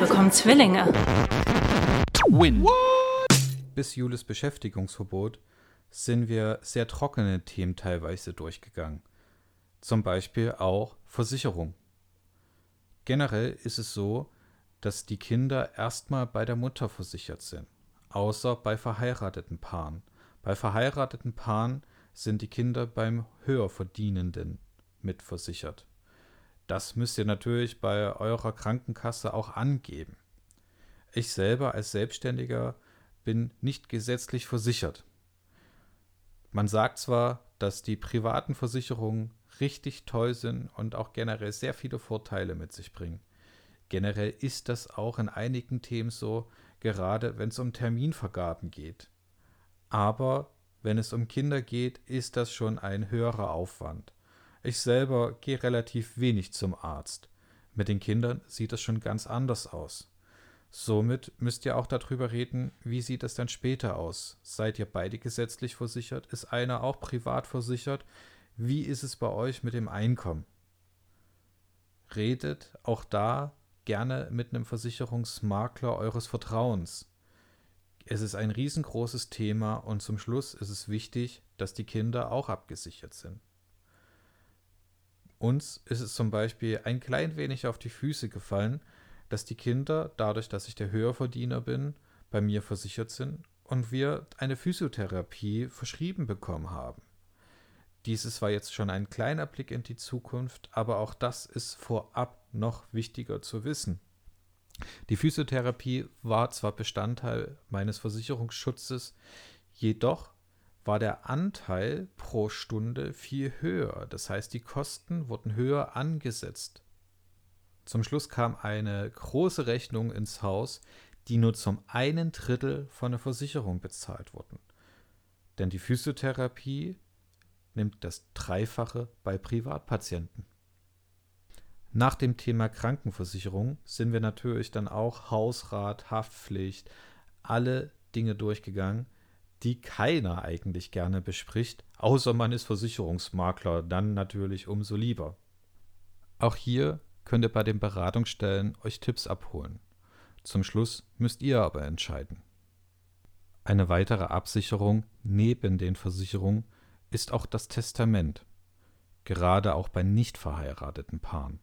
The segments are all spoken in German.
bekommen Zwillinge. Win. Bis Julis Beschäftigungsverbot sind wir sehr trockene Themen teilweise durchgegangen. Zum Beispiel auch Versicherung. Generell ist es so, dass die Kinder erstmal bei der Mutter versichert sind, außer bei verheirateten Paaren. Bei verheirateten Paaren sind die Kinder beim Höherverdienenden mitversichert. Das müsst ihr natürlich bei eurer Krankenkasse auch angeben. Ich selber als Selbstständiger bin nicht gesetzlich versichert. Man sagt zwar, dass die privaten Versicherungen richtig toll sind und auch generell sehr viele Vorteile mit sich bringen. Generell ist das auch in einigen Themen so, gerade wenn es um Terminvergaben geht. Aber wenn es um Kinder geht, ist das schon ein höherer Aufwand. Ich selber gehe relativ wenig zum Arzt. Mit den Kindern sieht es schon ganz anders aus. Somit müsst ihr auch darüber reden, wie sieht es dann später aus? Seid ihr beide gesetzlich versichert? Ist einer auch privat versichert? Wie ist es bei euch mit dem Einkommen? Redet auch da gerne mit einem Versicherungsmakler eures Vertrauens. Es ist ein riesengroßes Thema und zum Schluss ist es wichtig, dass die Kinder auch abgesichert sind. Uns ist es zum Beispiel ein klein wenig auf die Füße gefallen, dass die Kinder, dadurch, dass ich der Höherverdiener bin, bei mir versichert sind und wir eine Physiotherapie verschrieben bekommen haben. Dieses war jetzt schon ein kleiner Blick in die Zukunft, aber auch das ist vorab noch wichtiger zu wissen. Die Physiotherapie war zwar Bestandteil meines Versicherungsschutzes, jedoch war der Anteil pro Stunde viel höher. Das heißt, die Kosten wurden höher angesetzt. Zum Schluss kam eine große Rechnung ins Haus, die nur zum einen Drittel von der Versicherung bezahlt wurden. Denn die Physiotherapie nimmt das Dreifache bei Privatpatienten. Nach dem Thema Krankenversicherung sind wir natürlich dann auch Hausrat, Haftpflicht, alle Dinge durchgegangen, die keiner eigentlich gerne bespricht, außer man ist Versicherungsmakler, dann natürlich umso lieber. Auch hier könnt ihr bei den Beratungsstellen euch Tipps abholen. Zum Schluss müsst ihr aber entscheiden. Eine weitere Absicherung neben den Versicherungen ist auch das Testament, gerade auch bei nicht verheirateten Paaren.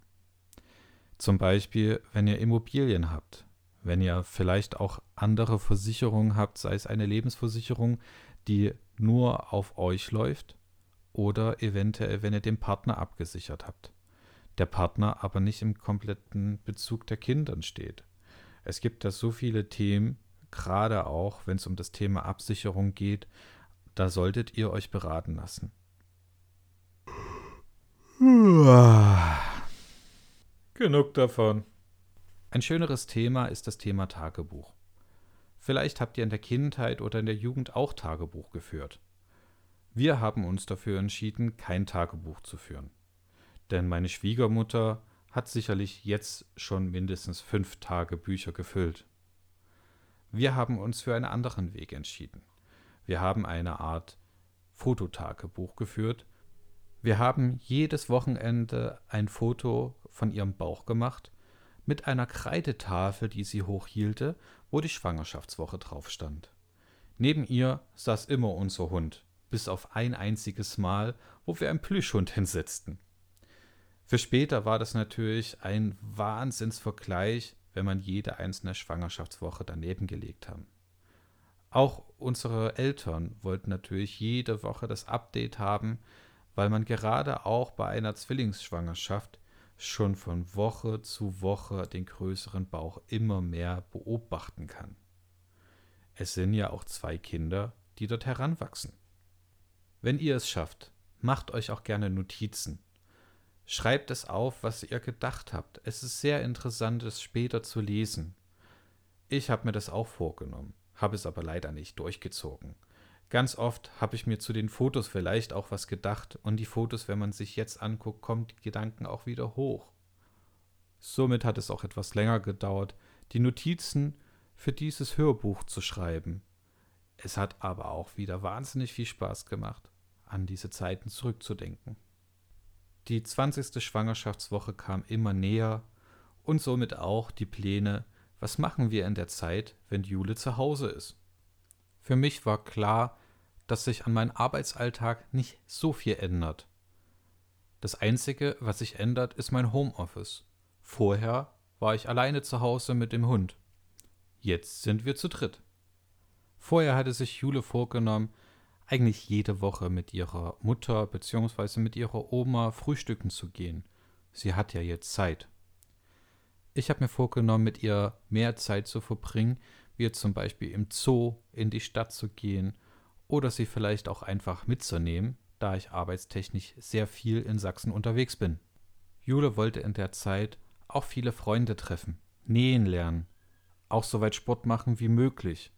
Zum Beispiel, wenn ihr Immobilien habt, wenn ihr vielleicht auch andere Versicherungen habt, sei es eine Lebensversicherung, die nur auf euch läuft oder eventuell, wenn ihr den Partner abgesichert habt. Der Partner aber nicht im kompletten Bezug der Kindern steht. Es gibt da so viele Themen, gerade auch, wenn es um das Thema Absicherung geht, da solltet ihr euch beraten lassen. Genug davon. Ein schöneres Thema ist das Thema Tagebuch. Vielleicht habt ihr in der Kindheit oder in der Jugend auch Tagebuch geführt. Wir haben uns dafür entschieden, kein Tagebuch zu führen. Denn meine Schwiegermutter hat sicherlich jetzt schon mindestens fünf Tagebücher gefüllt. Wir haben uns für einen anderen Weg entschieden. Wir haben eine Art Fototagebuch geführt. Wir haben jedes Wochenende ein Foto von ihrem Bauch gemacht mit einer Kreidetafel, die sie hochhielte, wo die Schwangerschaftswoche drauf stand. Neben ihr saß immer unser Hund, bis auf ein einziges Mal, wo wir einen Plüschhund hinsetzten. Für später war das natürlich ein Wahnsinnsvergleich, wenn man jede einzelne Schwangerschaftswoche daneben gelegt haben. Auch unsere Eltern wollten natürlich jede Woche das Update haben, weil man gerade auch bei einer Zwillingsschwangerschaft schon von Woche zu Woche den größeren Bauch immer mehr beobachten kann. Es sind ja auch zwei Kinder, die dort heranwachsen. Wenn ihr es schafft, macht euch auch gerne Notizen. Schreibt es auf, was ihr gedacht habt. Es ist sehr interessant, es später zu lesen. Ich habe mir das auch vorgenommen habe es aber leider nicht durchgezogen. Ganz oft habe ich mir zu den Fotos vielleicht auch was gedacht und die Fotos, wenn man sich jetzt anguckt, kommen die Gedanken auch wieder hoch. Somit hat es auch etwas länger gedauert, die Notizen für dieses Hörbuch zu schreiben. Es hat aber auch wieder wahnsinnig viel Spaß gemacht, an diese Zeiten zurückzudenken. Die 20. Schwangerschaftswoche kam immer näher und somit auch die Pläne was machen wir in der Zeit, wenn Jule zu Hause ist? Für mich war klar, dass sich an meinem Arbeitsalltag nicht so viel ändert. Das Einzige, was sich ändert, ist mein Homeoffice. Vorher war ich alleine zu Hause mit dem Hund. Jetzt sind wir zu dritt. Vorher hatte sich Jule vorgenommen, eigentlich jede Woche mit ihrer Mutter bzw. mit ihrer Oma frühstücken zu gehen. Sie hat ja jetzt Zeit. Ich habe mir vorgenommen, mit ihr mehr Zeit zu verbringen, wie zum Beispiel im Zoo in die Stadt zu gehen oder sie vielleicht auch einfach mitzunehmen, da ich arbeitstechnisch sehr viel in Sachsen unterwegs bin. Jule wollte in der Zeit auch viele Freunde treffen, nähen lernen, auch so weit Sport machen wie möglich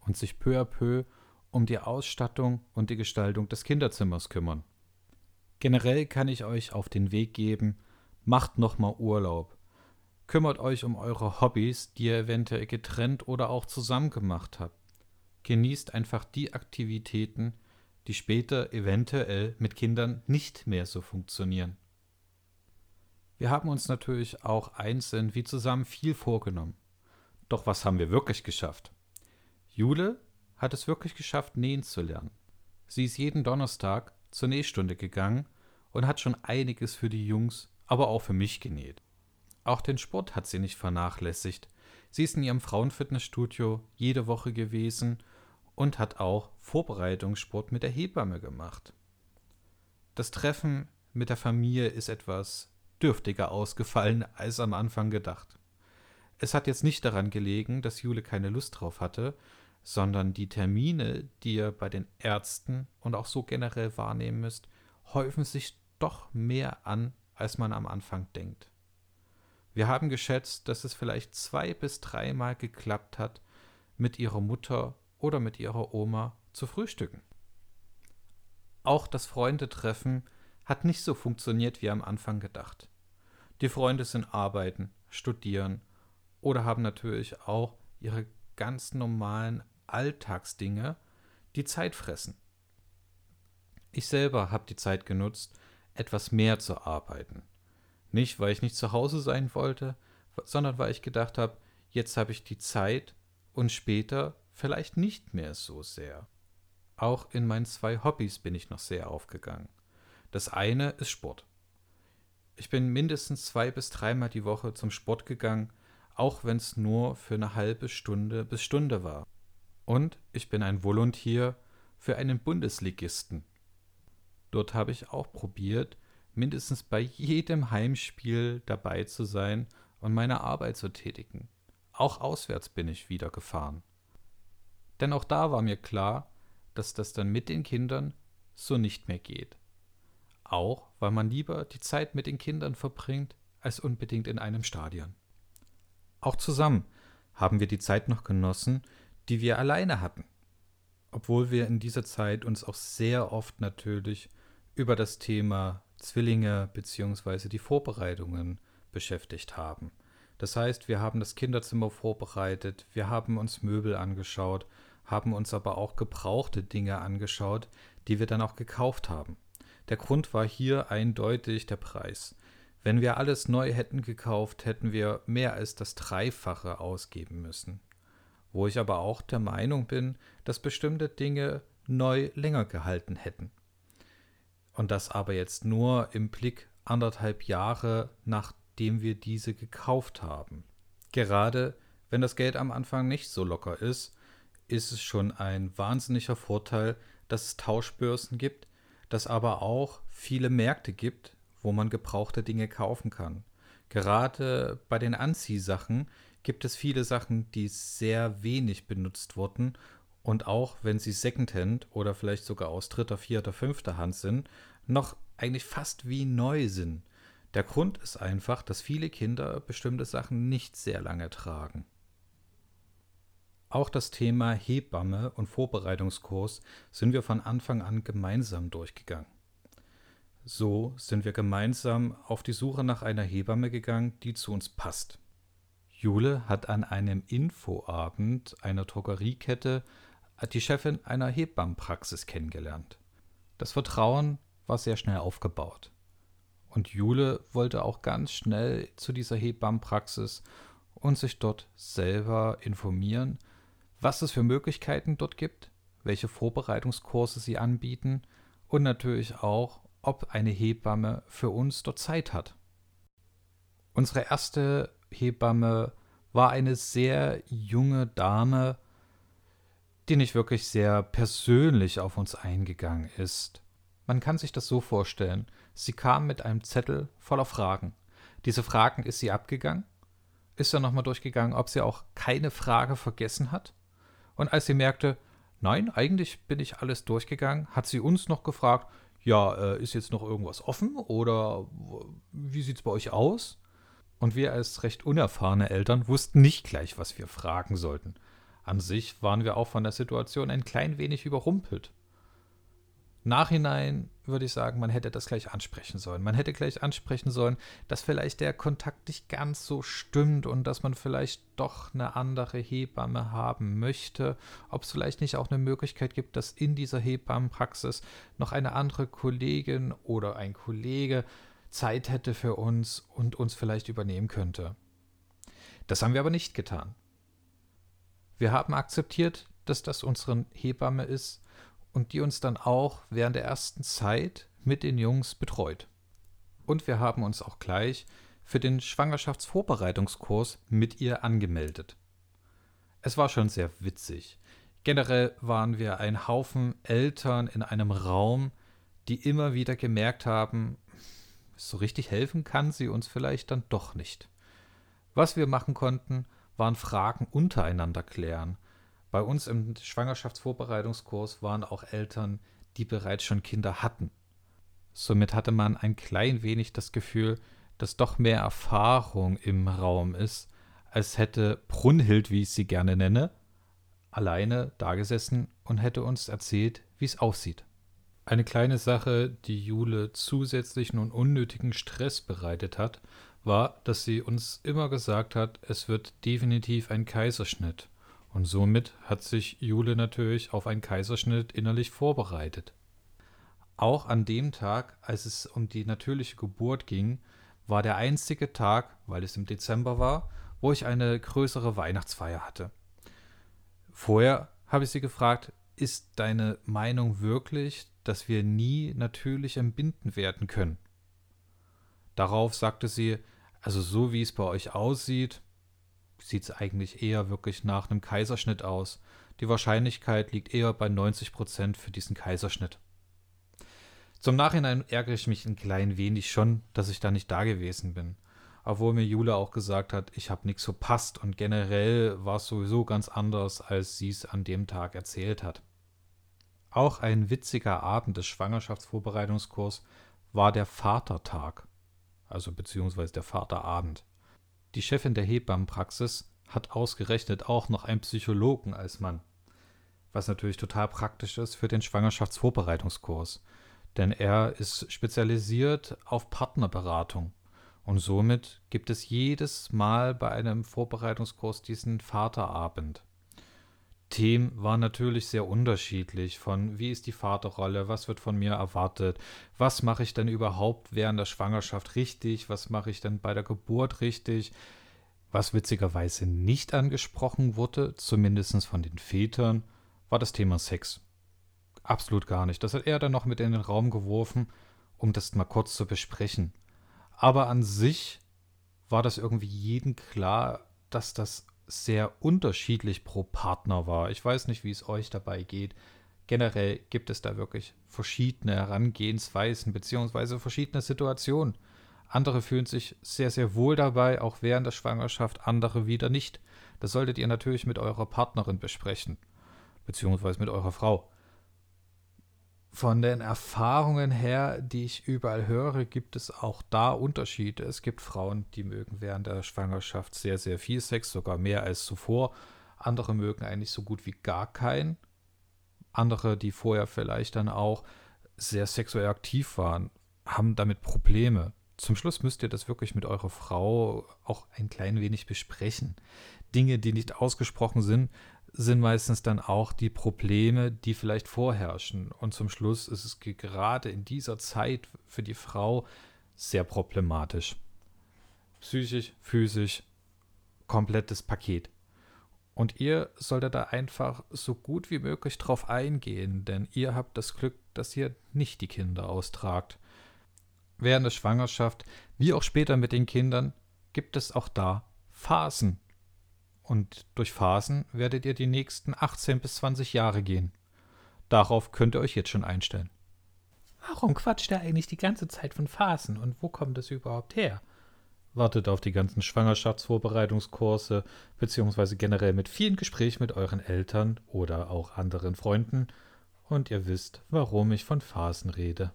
und sich peu à peu um die Ausstattung und die Gestaltung des Kinderzimmers kümmern. Generell kann ich euch auf den Weg geben, macht nochmal Urlaub. Kümmert euch um eure Hobbys, die ihr eventuell getrennt oder auch zusammen gemacht habt. Genießt einfach die Aktivitäten, die später eventuell mit Kindern nicht mehr so funktionieren. Wir haben uns natürlich auch einzeln wie zusammen viel vorgenommen. Doch was haben wir wirklich geschafft? Jule hat es wirklich geschafft, nähen zu lernen. Sie ist jeden Donnerstag zur Nähstunde gegangen und hat schon einiges für die Jungs, aber auch für mich genäht. Auch den Sport hat sie nicht vernachlässigt. Sie ist in ihrem Frauenfitnessstudio jede Woche gewesen und hat auch Vorbereitungssport mit der Hebamme gemacht. Das Treffen mit der Familie ist etwas dürftiger ausgefallen als am Anfang gedacht. Es hat jetzt nicht daran gelegen, dass Jule keine Lust drauf hatte, sondern die Termine, die ihr bei den Ärzten und auch so generell wahrnehmen müsst, häufen sich doch mehr an, als man am Anfang denkt. Wir haben geschätzt, dass es vielleicht zwei bis dreimal geklappt hat, mit ihrer Mutter oder mit ihrer Oma zu frühstücken. Auch das Freundetreffen hat nicht so funktioniert wie am Anfang gedacht. Die Freunde sind arbeiten, studieren oder haben natürlich auch ihre ganz normalen Alltagsdinge, die Zeit fressen. Ich selber habe die Zeit genutzt, etwas mehr zu arbeiten. Nicht, weil ich nicht zu Hause sein wollte, sondern weil ich gedacht habe, jetzt habe ich die Zeit und später vielleicht nicht mehr so sehr. Auch in meinen zwei Hobbys bin ich noch sehr aufgegangen. Das eine ist Sport. Ich bin mindestens zwei bis dreimal die Woche zum Sport gegangen, auch wenn es nur für eine halbe Stunde bis Stunde war. Und ich bin ein Volontier für einen Bundesligisten. Dort habe ich auch probiert, mindestens bei jedem Heimspiel dabei zu sein und meine Arbeit zu tätigen. Auch auswärts bin ich wieder gefahren. Denn auch da war mir klar, dass das dann mit den Kindern so nicht mehr geht. Auch weil man lieber die Zeit mit den Kindern verbringt, als unbedingt in einem Stadion. Auch zusammen haben wir die Zeit noch genossen, die wir alleine hatten. Obwohl wir in dieser Zeit uns auch sehr oft natürlich über das Thema Zwillinge bzw. die Vorbereitungen beschäftigt haben. Das heißt, wir haben das Kinderzimmer vorbereitet, wir haben uns Möbel angeschaut, haben uns aber auch gebrauchte Dinge angeschaut, die wir dann auch gekauft haben. Der Grund war hier eindeutig der Preis. Wenn wir alles neu hätten gekauft, hätten wir mehr als das Dreifache ausgeben müssen wo ich aber auch der Meinung bin, dass bestimmte Dinge neu länger gehalten hätten. Und das aber jetzt nur im Blick anderthalb Jahre, nachdem wir diese gekauft haben. Gerade wenn das Geld am Anfang nicht so locker ist, ist es schon ein wahnsinniger Vorteil, dass es Tauschbörsen gibt, dass aber auch viele Märkte gibt, wo man gebrauchte Dinge kaufen kann. Gerade bei den Anziehsachen gibt es viele Sachen, die sehr wenig benutzt wurden und auch wenn sie Secondhand oder vielleicht sogar aus dritter, vierter, fünfter Hand sind, noch eigentlich fast wie neu sind. Der Grund ist einfach, dass viele Kinder bestimmte Sachen nicht sehr lange tragen. Auch das Thema Hebamme und Vorbereitungskurs sind wir von Anfang an gemeinsam durchgegangen. So sind wir gemeinsam auf die Suche nach einer Hebamme gegangen, die zu uns passt. Jule hat an einem Infoabend einer Drogeriekette die Chefin einer Hebammenpraxis kennengelernt. Das Vertrauen war sehr schnell aufgebaut. Und Jule wollte auch ganz schnell zu dieser Hebammenpraxis und sich dort selber informieren, was es für Möglichkeiten dort gibt, welche Vorbereitungskurse sie anbieten und natürlich auch, ob eine Hebamme für uns dort Zeit hat. Unsere erste Hebamme war eine sehr junge Dame, die nicht wirklich sehr persönlich auf uns eingegangen ist. Man kann sich das so vorstellen. Sie kam mit einem Zettel voller Fragen. Diese Fragen ist sie abgegangen, ist dann nochmal durchgegangen, ob sie auch keine Frage vergessen hat. Und als sie merkte, nein, eigentlich bin ich alles durchgegangen, hat sie uns noch gefragt, ja, äh, ist jetzt noch irgendwas offen oder wie sieht es bei euch aus? Und wir als recht unerfahrene Eltern wussten nicht gleich, was wir fragen sollten. An sich waren wir auch von der Situation ein klein wenig überrumpelt. Nachhinein würde ich sagen, man hätte das gleich ansprechen sollen. Man hätte gleich ansprechen sollen, dass vielleicht der Kontakt nicht ganz so stimmt und dass man vielleicht doch eine andere Hebamme haben möchte. Ob es vielleicht nicht auch eine Möglichkeit gibt, dass in dieser Hebammenpraxis noch eine andere Kollegin oder ein Kollege Zeit hätte für uns und uns vielleicht übernehmen könnte. Das haben wir aber nicht getan. Wir haben akzeptiert, dass das unsere Hebamme ist und die uns dann auch während der ersten Zeit mit den Jungs betreut. Und wir haben uns auch gleich für den Schwangerschaftsvorbereitungskurs mit ihr angemeldet. Es war schon sehr witzig. Generell waren wir ein Haufen Eltern in einem Raum, die immer wieder gemerkt haben, so richtig helfen kann sie uns vielleicht dann doch nicht. Was wir machen konnten, waren Fragen untereinander klären, bei uns im Schwangerschaftsvorbereitungskurs waren auch Eltern, die bereits schon Kinder hatten. Somit hatte man ein klein wenig das Gefühl, dass doch mehr Erfahrung im Raum ist, als hätte Brunhild, wie ich sie gerne nenne, alleine dagesessen und hätte uns erzählt, wie es aussieht. Eine kleine Sache, die Jule zusätzlichen und unnötigen Stress bereitet hat, war, dass sie uns immer gesagt hat, es wird definitiv ein Kaiserschnitt. Und somit hat sich Jule natürlich auf einen Kaiserschnitt innerlich vorbereitet. Auch an dem Tag, als es um die natürliche Geburt ging, war der einzige Tag, weil es im Dezember war, wo ich eine größere Weihnachtsfeier hatte. Vorher habe ich sie gefragt, ist deine Meinung wirklich, dass wir nie natürlich entbinden werden können? Darauf sagte sie, also so wie es bei euch aussieht, sieht es eigentlich eher wirklich nach einem Kaiserschnitt aus. Die Wahrscheinlichkeit liegt eher bei 90 Prozent für diesen Kaiserschnitt. Zum Nachhinein ärgere ich mich ein klein wenig schon, dass ich da nicht da gewesen bin. Obwohl mir Jule auch gesagt hat, ich habe nichts verpasst und generell war es sowieso ganz anders, als sie es an dem Tag erzählt hat. Auch ein witziger Abend des Schwangerschaftsvorbereitungskurs war der Vatertag, also beziehungsweise der Vaterabend. Die Chefin der Hebammenpraxis hat ausgerechnet auch noch einen Psychologen als Mann. Was natürlich total praktisch ist für den Schwangerschaftsvorbereitungskurs. Denn er ist spezialisiert auf Partnerberatung. Und somit gibt es jedes Mal bei einem Vorbereitungskurs diesen Vaterabend. Themen waren natürlich sehr unterschiedlich von wie ist die Vaterrolle, was wird von mir erwartet, was mache ich denn überhaupt während der Schwangerschaft richtig, was mache ich denn bei der Geburt richtig, was witzigerweise nicht angesprochen wurde, zumindest von den Vätern, war das Thema Sex. Absolut gar nicht. Das hat er dann noch mit in den Raum geworfen, um das mal kurz zu besprechen. Aber an sich war das irgendwie jedem klar, dass das sehr unterschiedlich pro Partner war. Ich weiß nicht, wie es euch dabei geht. Generell gibt es da wirklich verschiedene Herangehensweisen bzw. verschiedene Situationen. Andere fühlen sich sehr, sehr wohl dabei, auch während der Schwangerschaft, andere wieder nicht. Das solltet ihr natürlich mit eurer Partnerin besprechen, beziehungsweise mit eurer Frau. Von den Erfahrungen her, die ich überall höre, gibt es auch da Unterschiede. Es gibt Frauen, die mögen während der Schwangerschaft sehr, sehr viel Sex, sogar mehr als zuvor. Andere mögen eigentlich so gut wie gar keinen. Andere, die vorher vielleicht dann auch sehr sexuell aktiv waren, haben damit Probleme. Zum Schluss müsst ihr das wirklich mit eurer Frau auch ein klein wenig besprechen. Dinge, die nicht ausgesprochen sind, sind meistens dann auch die Probleme, die vielleicht vorherrschen. Und zum Schluss ist es gerade in dieser Zeit für die Frau sehr problematisch. Psychisch, physisch, komplettes Paket. Und ihr solltet da einfach so gut wie möglich drauf eingehen, denn ihr habt das Glück, dass ihr nicht die Kinder austragt. Während der Schwangerschaft, wie auch später mit den Kindern, gibt es auch da Phasen. Und durch Phasen werdet ihr die nächsten 18 bis 20 Jahre gehen. Darauf könnt ihr euch jetzt schon einstellen. Warum quatscht er eigentlich die ganze Zeit von Phasen und wo kommt es überhaupt her? Wartet auf die ganzen Schwangerschaftsvorbereitungskurse, beziehungsweise generell mit vielen Gesprächen mit euren Eltern oder auch anderen Freunden und ihr wisst, warum ich von Phasen rede.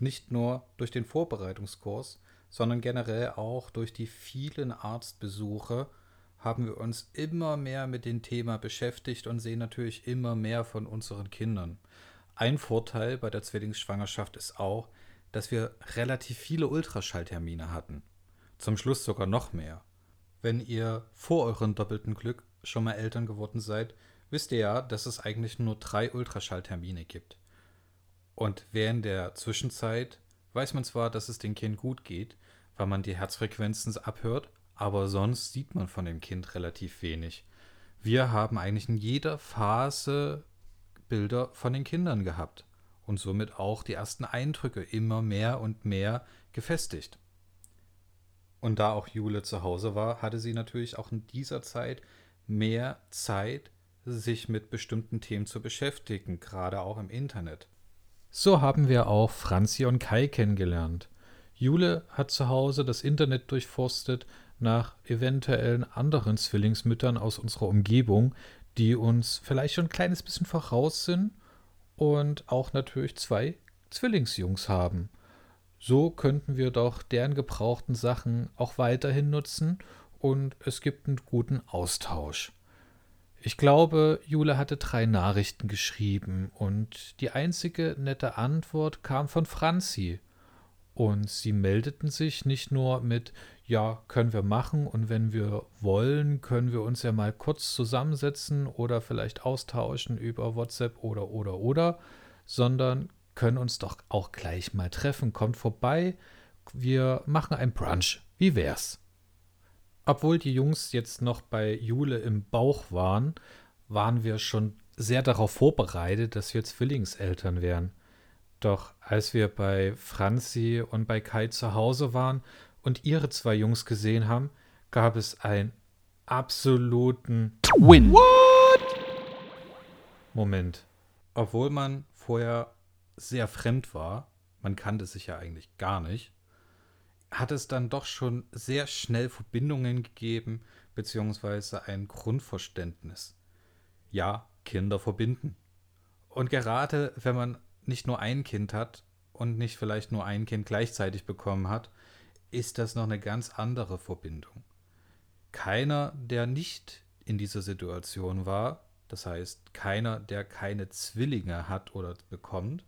Nicht nur durch den Vorbereitungskurs, sondern generell auch durch die vielen Arztbesuche haben wir uns immer mehr mit dem Thema beschäftigt und sehen natürlich immer mehr von unseren Kindern. Ein Vorteil bei der Zwillingsschwangerschaft ist auch, dass wir relativ viele Ultraschalltermine hatten. Zum Schluss sogar noch mehr. Wenn ihr vor eurem doppelten Glück schon mal Eltern geworden seid, wisst ihr ja, dass es eigentlich nur drei Ultraschalltermine gibt. Und während der Zwischenzeit weiß man zwar, dass es dem Kind gut geht, weil man die Herzfrequenzen abhört, aber sonst sieht man von dem Kind relativ wenig. Wir haben eigentlich in jeder Phase Bilder von den Kindern gehabt und somit auch die ersten Eindrücke immer mehr und mehr gefestigt. Und da auch Jule zu Hause war, hatte sie natürlich auch in dieser Zeit mehr Zeit, sich mit bestimmten Themen zu beschäftigen, gerade auch im Internet. So haben wir auch Franzi und Kai kennengelernt. Jule hat zu Hause das Internet durchforstet nach eventuellen anderen Zwillingsmüttern aus unserer Umgebung, die uns vielleicht schon ein kleines bisschen voraus sind und auch natürlich zwei Zwillingsjungs haben. So könnten wir doch deren gebrauchten Sachen auch weiterhin nutzen und es gibt einen guten Austausch. Ich glaube, Jule hatte drei Nachrichten geschrieben und die einzige nette Antwort kam von Franzi. Und sie meldeten sich nicht nur mit, ja, können wir machen und wenn wir wollen, können wir uns ja mal kurz zusammensetzen oder vielleicht austauschen über WhatsApp oder oder oder, sondern können uns doch auch gleich mal treffen. Kommt vorbei, wir machen ein Brunch. Wie wär's? Obwohl die Jungs jetzt noch bei Jule im Bauch waren, waren wir schon sehr darauf vorbereitet, dass wir Zwillingseltern wären. Doch als wir bei Franzi und bei Kai zu Hause waren und ihre zwei Jungs gesehen haben, gab es einen absoluten Win. What? Moment. Obwohl man vorher sehr fremd war, man kannte sich ja eigentlich gar nicht, hat es dann doch schon sehr schnell Verbindungen gegeben, beziehungsweise ein Grundverständnis. Ja, Kinder verbinden. Und gerade wenn man nicht nur ein Kind hat und nicht vielleicht nur ein Kind gleichzeitig bekommen hat, ist das noch eine ganz andere Verbindung. Keiner, der nicht in dieser Situation war, das heißt keiner, der keine Zwillinge hat oder bekommt,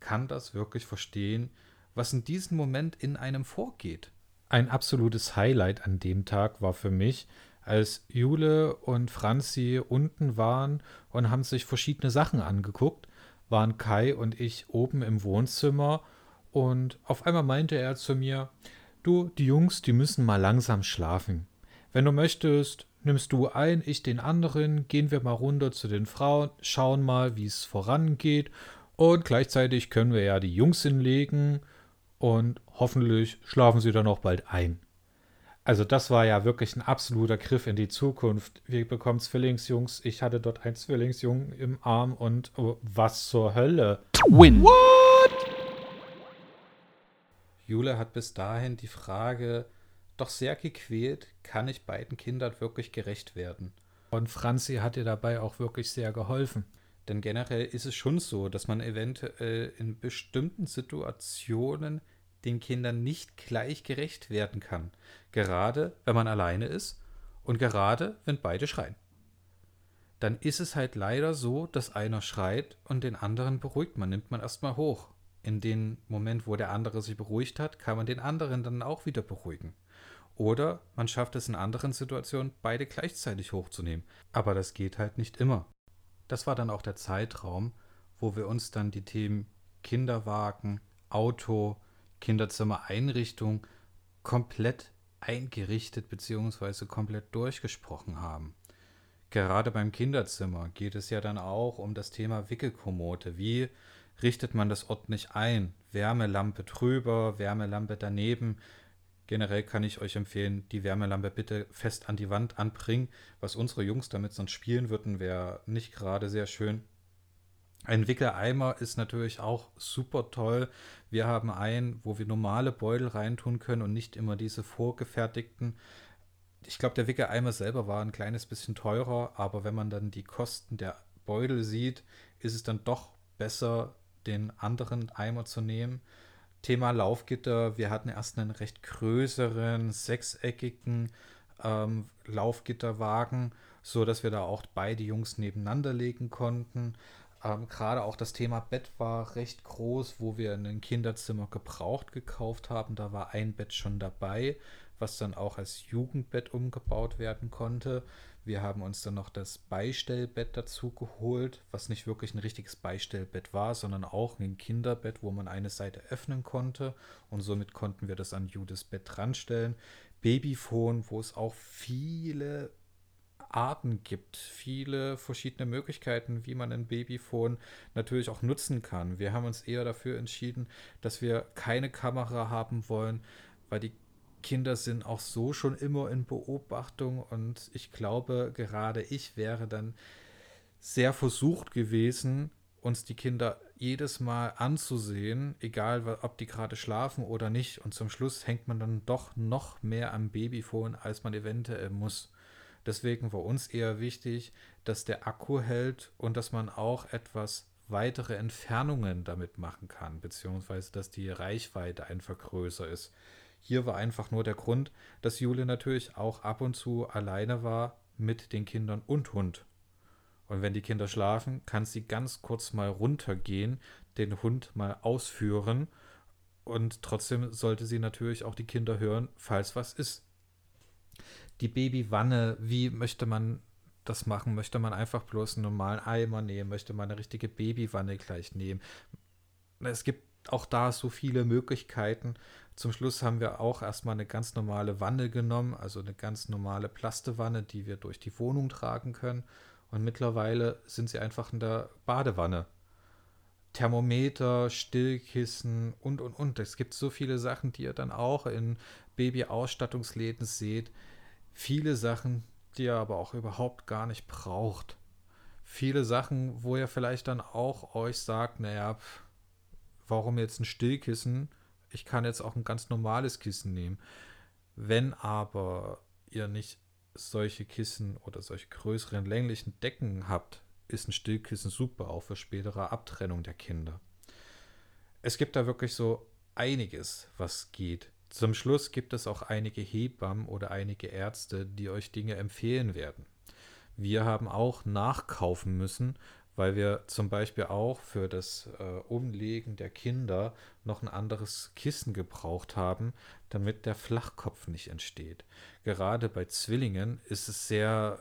kann das wirklich verstehen, was in diesem Moment in einem vorgeht. Ein absolutes Highlight an dem Tag war für mich, als Jule und Franzi unten waren und haben sich verschiedene Sachen angeguckt, waren Kai und ich oben im Wohnzimmer und auf einmal meinte er zu mir, du, die Jungs, die müssen mal langsam schlafen. Wenn du möchtest, nimmst du ein, ich den anderen, gehen wir mal runter zu den Frauen, schauen mal, wie es vorangeht und gleichzeitig können wir ja die Jungs hinlegen und hoffentlich schlafen sie dann auch bald ein. Also das war ja wirklich ein absoluter Griff in die Zukunft. Wir bekommen Zwillingsjungs. Ich hatte dort einen Zwillingsjungen im Arm und oh, was zur Hölle. Win. What? Jule hat bis dahin die Frage doch sehr gequält, kann ich beiden Kindern wirklich gerecht werden? Und Franzi hat ihr dabei auch wirklich sehr geholfen. Denn generell ist es schon so, dass man eventuell in bestimmten Situationen den Kindern nicht gleich gerecht werden kann. Gerade wenn man alleine ist und gerade wenn beide schreien. Dann ist es halt leider so, dass einer schreit und den anderen beruhigt man, nimmt man erstmal hoch. In dem Moment, wo der andere sich beruhigt hat, kann man den anderen dann auch wieder beruhigen. Oder man schafft es in anderen Situationen, beide gleichzeitig hochzunehmen. Aber das geht halt nicht immer. Das war dann auch der Zeitraum, wo wir uns dann die Themen Kinderwagen, Auto, Kinderzimmereinrichtung komplett eingerichtet bzw. komplett durchgesprochen haben. Gerade beim Kinderzimmer geht es ja dann auch um das Thema Wickelkommode. Wie richtet man das ordentlich ein? Wärmelampe drüber, Wärmelampe daneben. Generell kann ich euch empfehlen, die Wärmelampe bitte fest an die Wand anbringen. Was unsere Jungs damit sonst spielen würden, wäre nicht gerade sehr schön. Ein Wickeleimer ist natürlich auch super toll. Wir haben einen, wo wir normale Beutel reintun können und nicht immer diese vorgefertigten. Ich glaube, der Wickeleimer selber war ein kleines bisschen teurer, aber wenn man dann die Kosten der Beutel sieht, ist es dann doch besser, den anderen Eimer zu nehmen. Thema Laufgitter. Wir hatten erst einen recht größeren, sechseckigen ähm, Laufgitterwagen, so dass wir da auch beide Jungs nebeneinander legen konnten. Ähm, Gerade auch das Thema Bett war recht groß, wo wir ein Kinderzimmer gebraucht gekauft haben. Da war ein Bett schon dabei, was dann auch als Jugendbett umgebaut werden konnte. Wir haben uns dann noch das Beistellbett dazu geholt, was nicht wirklich ein richtiges Beistellbett war, sondern auch ein Kinderbett, wo man eine Seite öffnen konnte und somit konnten wir das an Judes Bett dranstellen. Babyphone, wo es auch viele Arten gibt, viele verschiedene Möglichkeiten, wie man ein Babyphone natürlich auch nutzen kann. Wir haben uns eher dafür entschieden, dass wir keine Kamera haben wollen, weil die Kinder sind auch so schon immer in Beobachtung und ich glaube, gerade ich wäre dann sehr versucht gewesen, uns die Kinder jedes Mal anzusehen, egal ob die gerade schlafen oder nicht. Und zum Schluss hängt man dann doch noch mehr am Babyphone, als man eventuell muss. Deswegen war uns eher wichtig, dass der Akku hält und dass man auch etwas weitere Entfernungen damit machen kann, beziehungsweise dass die Reichweite einfach größer ist. Hier war einfach nur der Grund, dass Jule natürlich auch ab und zu alleine war mit den Kindern und Hund. Und wenn die Kinder schlafen, kann sie ganz kurz mal runtergehen, den Hund mal ausführen und trotzdem sollte sie natürlich auch die Kinder hören, falls was ist die Babywanne, wie möchte man das machen? Möchte man einfach bloß einen normalen Eimer nehmen? Möchte man eine richtige Babywanne gleich nehmen? Es gibt auch da so viele Möglichkeiten. Zum Schluss haben wir auch erstmal eine ganz normale Wanne genommen, also eine ganz normale Plastewanne, die wir durch die Wohnung tragen können. Und mittlerweile sind sie einfach in der Badewanne. Thermometer, Stillkissen und, und, und. Es gibt so viele Sachen, die ihr dann auch in Baby-Ausstattungsläden seht, viele Sachen, die ihr aber auch überhaupt gar nicht braucht. Viele Sachen, wo ihr vielleicht dann auch euch sagt, naja, warum jetzt ein Stillkissen? Ich kann jetzt auch ein ganz normales Kissen nehmen. Wenn aber ihr nicht solche Kissen oder solche größeren länglichen Decken habt, ist ein Stillkissen super, auch für spätere Abtrennung der Kinder. Es gibt da wirklich so einiges, was geht. Zum Schluss gibt es auch einige Hebammen oder einige Ärzte, die euch Dinge empfehlen werden. Wir haben auch nachkaufen müssen, weil wir zum Beispiel auch für das äh, Umlegen der Kinder noch ein anderes Kissen gebraucht haben, damit der Flachkopf nicht entsteht. Gerade bei Zwillingen ist es sehr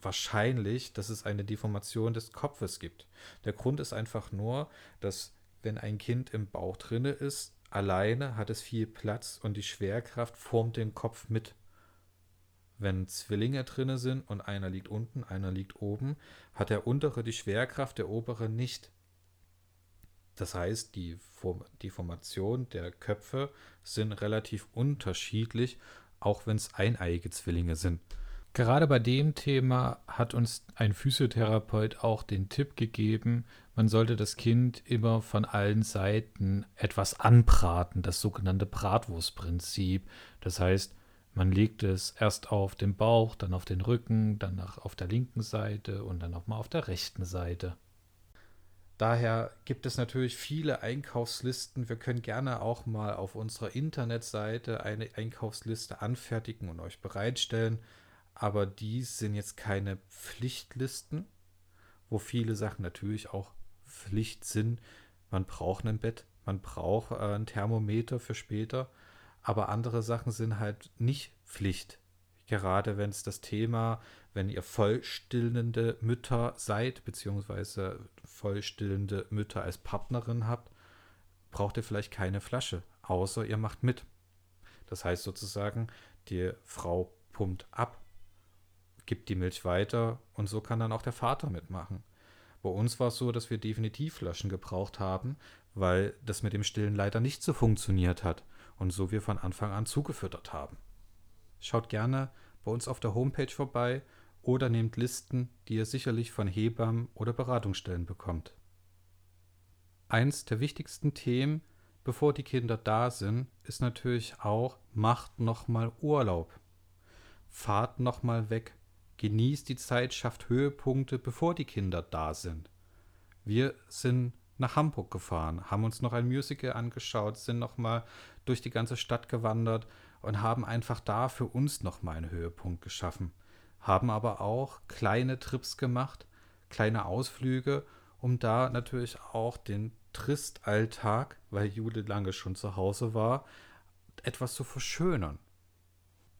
wahrscheinlich, dass es eine Deformation des Kopfes gibt. Der Grund ist einfach nur, dass wenn ein Kind im Bauch drinne ist, alleine hat es viel Platz und die Schwerkraft formt den Kopf mit. Wenn Zwillinge drinne sind und einer liegt unten, einer liegt oben, hat der untere die Schwerkraft, der obere nicht. Das heißt, die, Form die Formation der Köpfe sind relativ unterschiedlich, auch wenn es eineiige Zwillinge sind. Gerade bei dem Thema hat uns ein Physiotherapeut auch den Tipp gegeben, man sollte das Kind immer von allen Seiten etwas anbraten, das sogenannte Bratwurstprinzip. Das heißt, man legt es erst auf den Bauch, dann auf den Rücken, dann auf der linken Seite und dann nochmal auf der rechten Seite. Daher gibt es natürlich viele Einkaufslisten. Wir können gerne auch mal auf unserer Internetseite eine Einkaufsliste anfertigen und euch bereitstellen aber dies sind jetzt keine Pflichtlisten, wo viele Sachen natürlich auch Pflicht sind. Man braucht ein Bett, man braucht äh, ein Thermometer für später, aber andere Sachen sind halt nicht Pflicht. Gerade wenn es das Thema, wenn ihr vollstillende Mütter seid, beziehungsweise vollstillende Mütter als Partnerin habt, braucht ihr vielleicht keine Flasche, außer ihr macht mit. Das heißt sozusagen, Die Frau pumpt ab, gibt die Milch weiter und so kann dann auch der Vater mitmachen. Bei uns war es so, dass wir definitiv Flaschen gebraucht haben, weil das mit dem Stillen leider nicht so funktioniert hat und so wir von Anfang an zugefüttert haben. Schaut gerne bei uns auf der Homepage vorbei oder nehmt Listen, die ihr sicherlich von Hebammen oder Beratungsstellen bekommt. Eins der wichtigsten Themen, bevor die Kinder da sind, ist natürlich auch, macht nochmal Urlaub. Fahrt nochmal weg. Genießt die Zeit, schafft Höhepunkte, bevor die Kinder da sind. Wir sind nach Hamburg gefahren, haben uns noch ein Musical angeschaut, sind nochmal durch die ganze Stadt gewandert und haben einfach da für uns nochmal einen Höhepunkt geschaffen. Haben aber auch kleine Trips gemacht, kleine Ausflüge, um da natürlich auch den Tristalltag, weil Jule lange schon zu Hause war, etwas zu verschönern.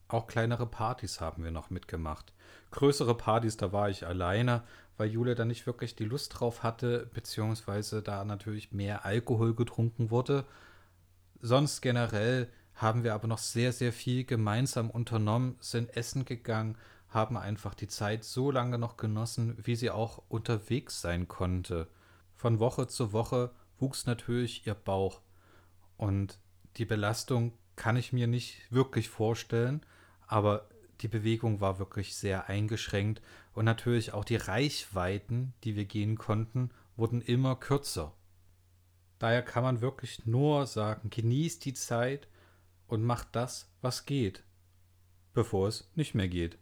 Auch kleinere Partys haben wir noch mitgemacht. Größere Partys, da war ich alleine, weil Jule da nicht wirklich die Lust drauf hatte, beziehungsweise da natürlich mehr Alkohol getrunken wurde. Sonst generell haben wir aber noch sehr, sehr viel gemeinsam unternommen, sind essen gegangen, haben einfach die Zeit so lange noch genossen, wie sie auch unterwegs sein konnte. Von Woche zu Woche wuchs natürlich ihr Bauch. Und die Belastung kann ich mir nicht wirklich vorstellen, aber die Bewegung war wirklich sehr eingeschränkt und natürlich auch die Reichweiten, die wir gehen konnten, wurden immer kürzer. Daher kann man wirklich nur sagen, genießt die Zeit und macht das, was geht, bevor es nicht mehr geht.